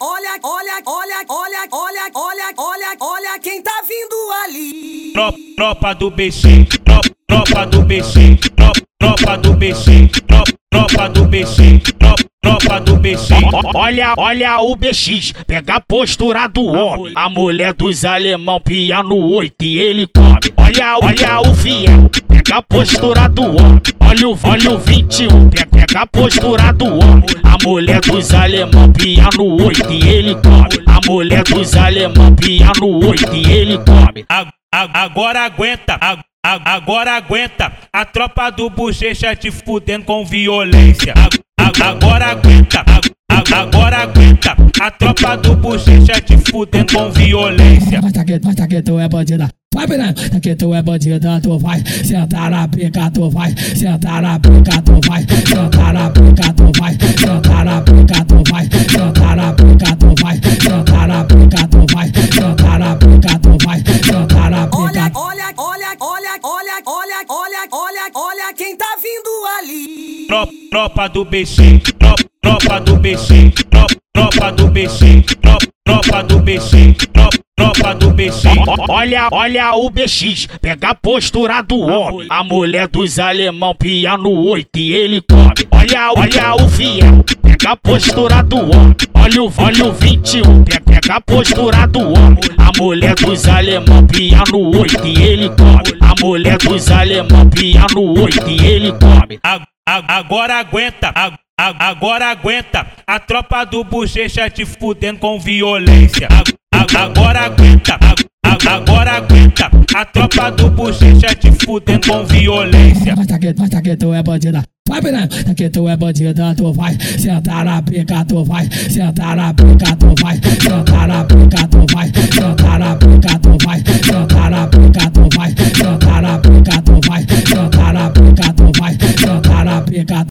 olha, olha, olha, olha, olha, olha, olha, olha quem tá vindo ali. Tropa, tropa do BC, tropa, tropa do BC, tropa, tropa do BC, tropa, tropa do BC, tropa, tropa do BC. Olha, olha o BX, pega a postura do homem. A mulher dos alemão pia no oito e ele come. Olha, olha o fiel, pega a postura do homem. Olha o, olha o 21, pega, pega a postura do homem. A mulher dos alemão pia no oito e ele come. A mulher dos alemão pia no oito e ele come. A- a- Agora aguenta, a- a- agora aguenta. A tropa do bochecha te fudendo com violência. A- a- Agora aguenta, a- a- agora aguenta. A tropa do bochecha te fudendo com violência. Mas tá que, mas tá que tu é bandida. Vai, piranha, tá que tu é bandida, tu vai sentar na pica, tu vai sentar na pica, tu vai sentar na pica, tu vai Tropa, tropa do BC, tropa, tropa do BC, tropa, tropa do BC, tropa, tropa do BC, tropa, tropa do BC. Olha, olha o BX, pega a postura do homem. A mulher dos alemão pia no oito e ele come. Olha, olha o fiel, pega a postura do homem. Olha o, olha o 21, pega, a postura do homem. A mulher dos alemão pia no oito e ele come. A mulher dos alemão pia no oito e ele come. A- a- Agora aguenta, agora aguenta. A tropa do bochecha te fudendo com violência. Agora aguenta, agora aguenta. A tropa do bochecha te fudendo com violência. Mas tá que, mas tá tu é bandida. Vai, piranha, tá tu é bandida, tu vai sentar na pica, tu vai sentar na pica, tu vai sentar na pica,